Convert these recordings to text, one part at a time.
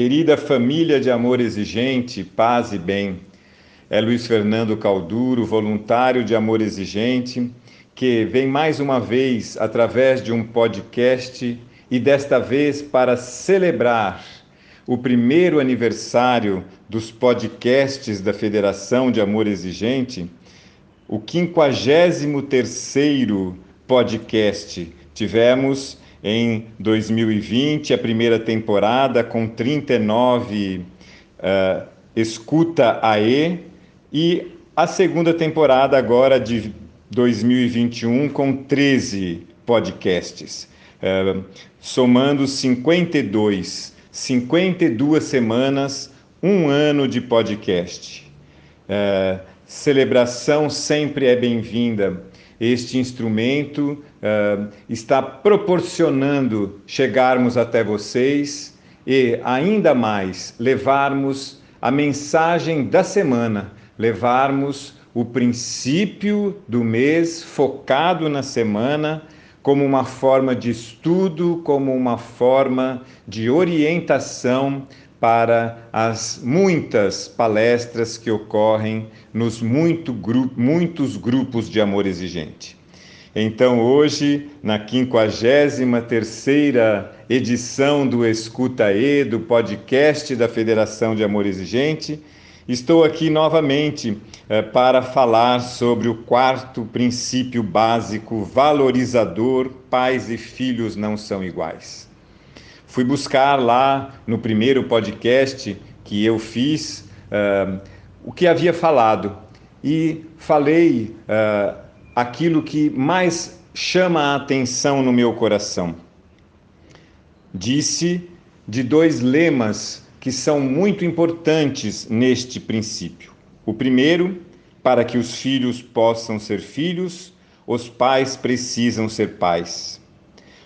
Querida família de amor exigente, paz e bem. É Luiz Fernando Calduro, voluntário de amor exigente, que vem mais uma vez através de um podcast e desta vez para celebrar o primeiro aniversário dos podcasts da Federação de Amor Exigente, o 53º podcast. Tivemos em 2020, a primeira temporada com 39 uh, eh, Escuta AE e a segunda temporada agora de 2021 com 13 podcasts, uh, somando 52, 52 semanas, um ano de podcast. Uh, celebração sempre é bem-vinda este instrumento uh, está proporcionando chegarmos até vocês e, ainda mais, levarmos a mensagem da semana, levarmos o princípio do mês focado na semana como uma forma de estudo, como uma forma de orientação para as muitas palestras que ocorrem nos muito gru muitos grupos de amor exigente. Então, hoje, na 53ª edição do Escuta E, do podcast da Federação de Amor Exigente, estou aqui novamente eh, para falar sobre o quarto princípio básico valorizador: pais e filhos não são iguais. Fui buscar lá no primeiro podcast que eu fiz uh, o que havia falado e falei uh, aquilo que mais chama a atenção no meu coração. Disse de dois lemas que são muito importantes neste princípio. O primeiro, para que os filhos possam ser filhos, os pais precisam ser pais.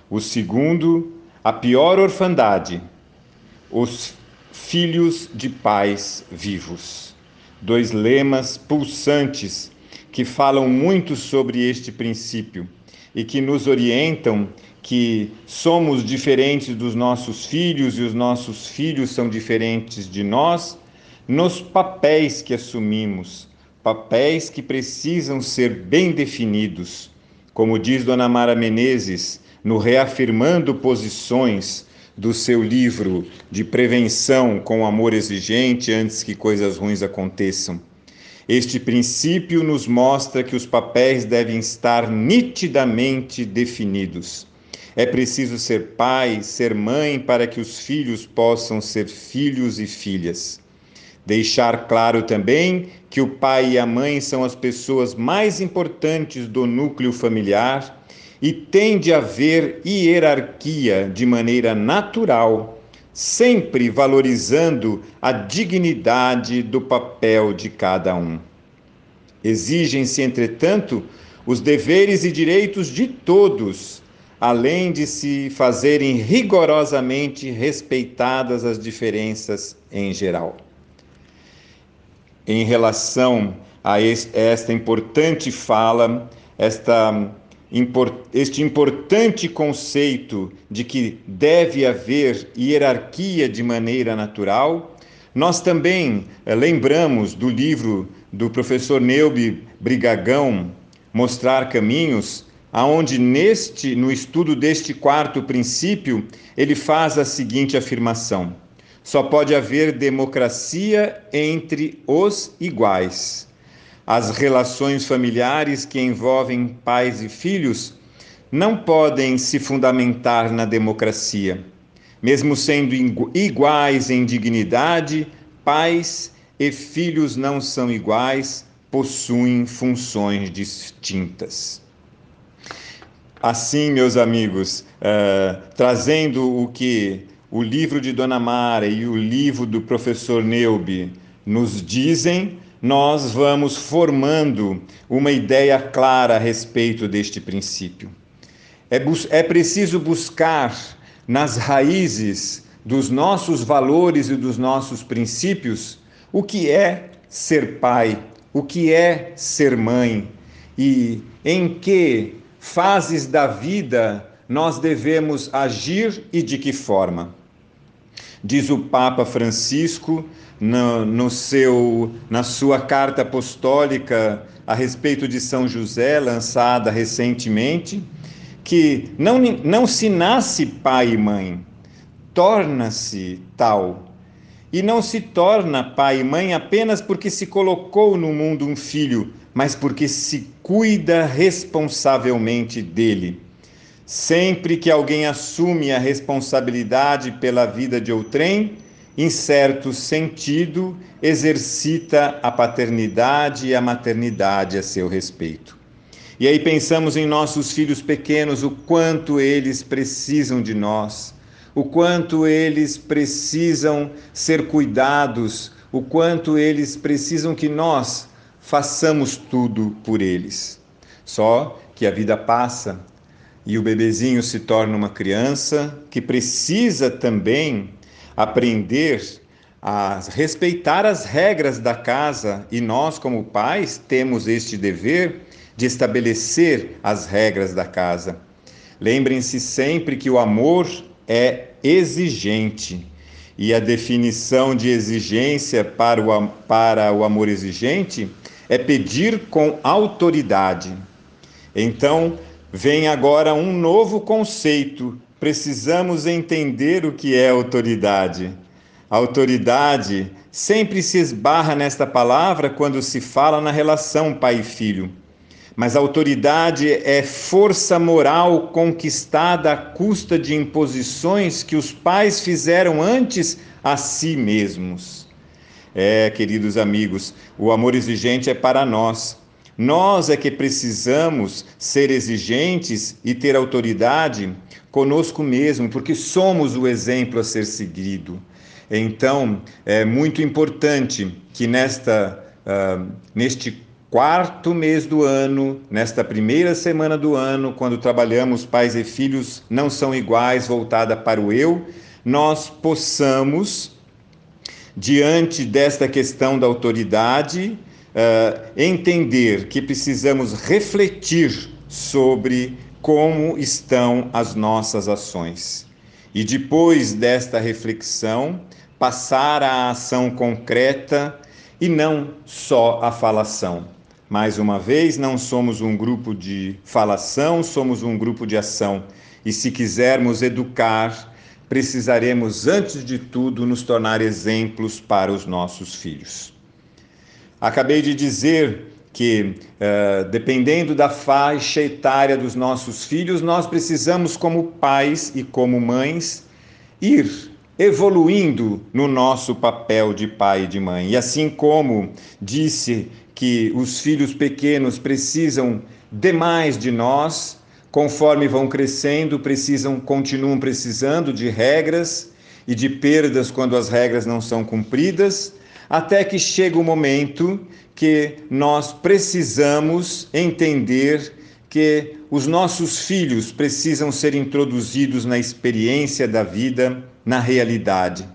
O segundo, a pior orfandade, os filhos de pais vivos. Dois lemas pulsantes que falam muito sobre este princípio e que nos orientam que somos diferentes dos nossos filhos e os nossos filhos são diferentes de nós nos papéis que assumimos, papéis que precisam ser bem definidos. Como diz Dona Mara Menezes, no Reafirmando Posições do seu livro de prevenção com amor exigente antes que coisas ruins aconteçam. Este princípio nos mostra que os papéis devem estar nitidamente definidos. É preciso ser pai, ser mãe para que os filhos possam ser filhos e filhas. Deixar claro também que o pai e a mãe são as pessoas mais importantes do núcleo familiar e tem de haver hierarquia de maneira natural, sempre valorizando a dignidade do papel de cada um. Exigem-se, entretanto, os deveres e direitos de todos, além de se fazerem rigorosamente respeitadas as diferenças em geral. Em relação a esta importante fala, esta este importante conceito de que deve haver hierarquia de maneira natural, nós também eh, lembramos do livro do professor Neubi Brigagão, Mostrar Caminhos, aonde neste no estudo deste quarto princípio, ele faz a seguinte afirmação: só pode haver democracia entre os iguais. As relações familiares que envolvem pais e filhos não podem se fundamentar na democracia. Mesmo sendo iguais em dignidade, pais e filhos não são iguais, possuem funções distintas. Assim, meus amigos, uh, trazendo o que o livro de Dona Mara e o livro do professor Neubi nos dizem, nós vamos formando uma ideia clara a respeito deste princípio. É, é preciso buscar nas raízes dos nossos valores e dos nossos princípios o que é ser pai, o que é ser mãe e em que fases da vida nós devemos agir e de que forma. Diz o Papa Francisco no, no seu, na sua carta apostólica a respeito de São José, lançada recentemente, que não, não se nasce pai e mãe, torna-se tal. E não se torna pai e mãe apenas porque se colocou no mundo um filho, mas porque se cuida responsavelmente dele. Sempre que alguém assume a responsabilidade pela vida de outrem, em certo sentido, exercita a paternidade e a maternidade a seu respeito. E aí pensamos em nossos filhos pequenos, o quanto eles precisam de nós, o quanto eles precisam ser cuidados, o quanto eles precisam que nós façamos tudo por eles. Só que a vida passa e o bebezinho se torna uma criança que precisa também aprender a respeitar as regras da casa e nós, como pais, temos este dever de estabelecer as regras da casa. Lembrem-se sempre que o amor é exigente e a definição de exigência para o, para o amor exigente é pedir com autoridade. Então, vem agora um novo conceito precisamos entender o que é autoridade. A autoridade sempre se esbarra nesta palavra quando se fala na relação pai e filho. Mas a autoridade é força moral conquistada à custa de imposições que os pais fizeram antes a si mesmos. É, queridos amigos, o amor exigente é para nós. Nós é que precisamos ser exigentes e ter autoridade conosco mesmo, porque somos o exemplo a ser seguido. Então, é muito importante que nesta, uh, neste quarto mês do ano, nesta primeira semana do ano, quando trabalhamos pais e filhos não são iguais, voltada para o eu, nós possamos, diante desta questão da autoridade, uh, entender que precisamos refletir sobre como estão as nossas ações. E depois desta reflexão, passar à ação concreta e não só a falação. Mais uma vez, não somos um grupo de falação, somos um grupo de ação. E se quisermos educar, precisaremos, antes de tudo, nos tornar exemplos para os nossos filhos. Acabei de dizer que, uh, dependendo da faixa etária dos nossos filhos, nós precisamos, como pais e como mães, ir evoluindo no nosso papel de pai e de mãe. E assim como disse que os filhos pequenos precisam demais de nós, conforme vão crescendo, precisam continuam precisando de regras e de perdas quando as regras não são cumpridas, até que chega o momento que nós precisamos entender que os nossos filhos precisam ser introduzidos na experiência da vida, na realidade.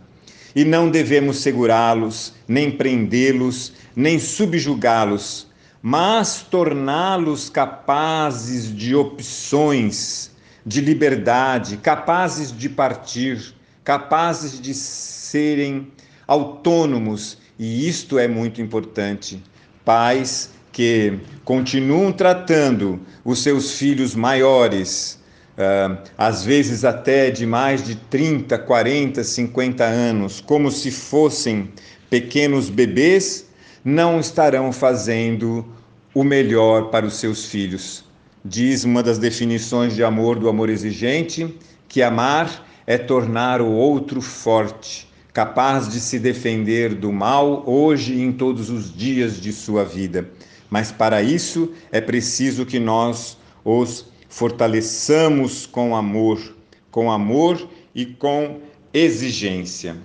E não devemos segurá-los, nem prendê-los, nem subjugá-los, mas torná-los capazes de opções, de liberdade, capazes de partir, capazes de serem autônomos e isto é muito importante. Pais que continuam tratando os seus filhos maiores, uh, às vezes até de mais de 30, 40, 50 anos, como se fossem pequenos bebês, não estarão fazendo o melhor para os seus filhos. Diz uma das definições de amor do amor exigente que amar é tornar o outro forte capaz de se defender do mal hoje e em todos os dias de sua vida. Mas para isso é preciso que nós os fortaleçamos com amor, com amor e com exigência.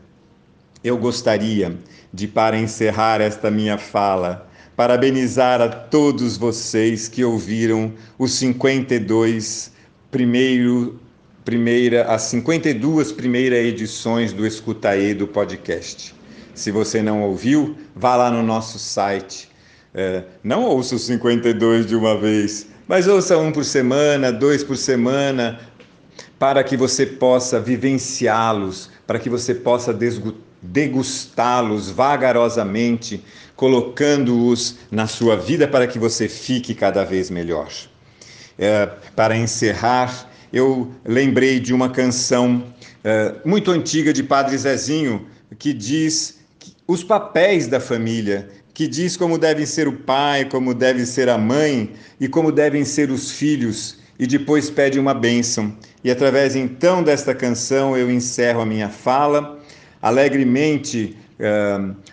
Eu gostaria de, para encerrar esta minha fala, parabenizar a todos vocês que ouviram os 52 primeiro primeira, as 52 primeiras edições do Escutaê do podcast. Se você não ouviu, vá lá no nosso site. É, não ouça os 52 de uma vez, mas ouça um por semana, dois por semana. para que você possa vivenciá-los, para que você possa degustá-los vagarosamente, colocando-os na sua vida para que você fique cada vez melhor. É, para encerrar, eu lembrei de uma canção é, muito antiga de Padre Zezinho que diz os papéis da família, que diz como devem ser o pai, como deve ser a mãe e como devem ser os filhos, e depois pede uma bênção. E através então desta canção eu encerro a minha fala, alegremente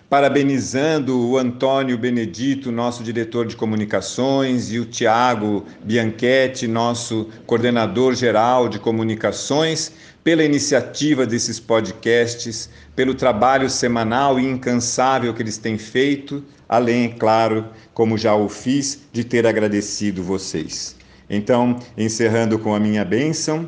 parabenizando o Antônio Benedito, nosso diretor de comunicações, e o Tiago Bianchetti, nosso coordenador geral de comunicações pela iniciativa desses podcasts, pelo trabalho semanal e incansável que eles têm feito, além, é claro, como já o fiz, de ter agradecido vocês. Então, encerrando com a minha bênção,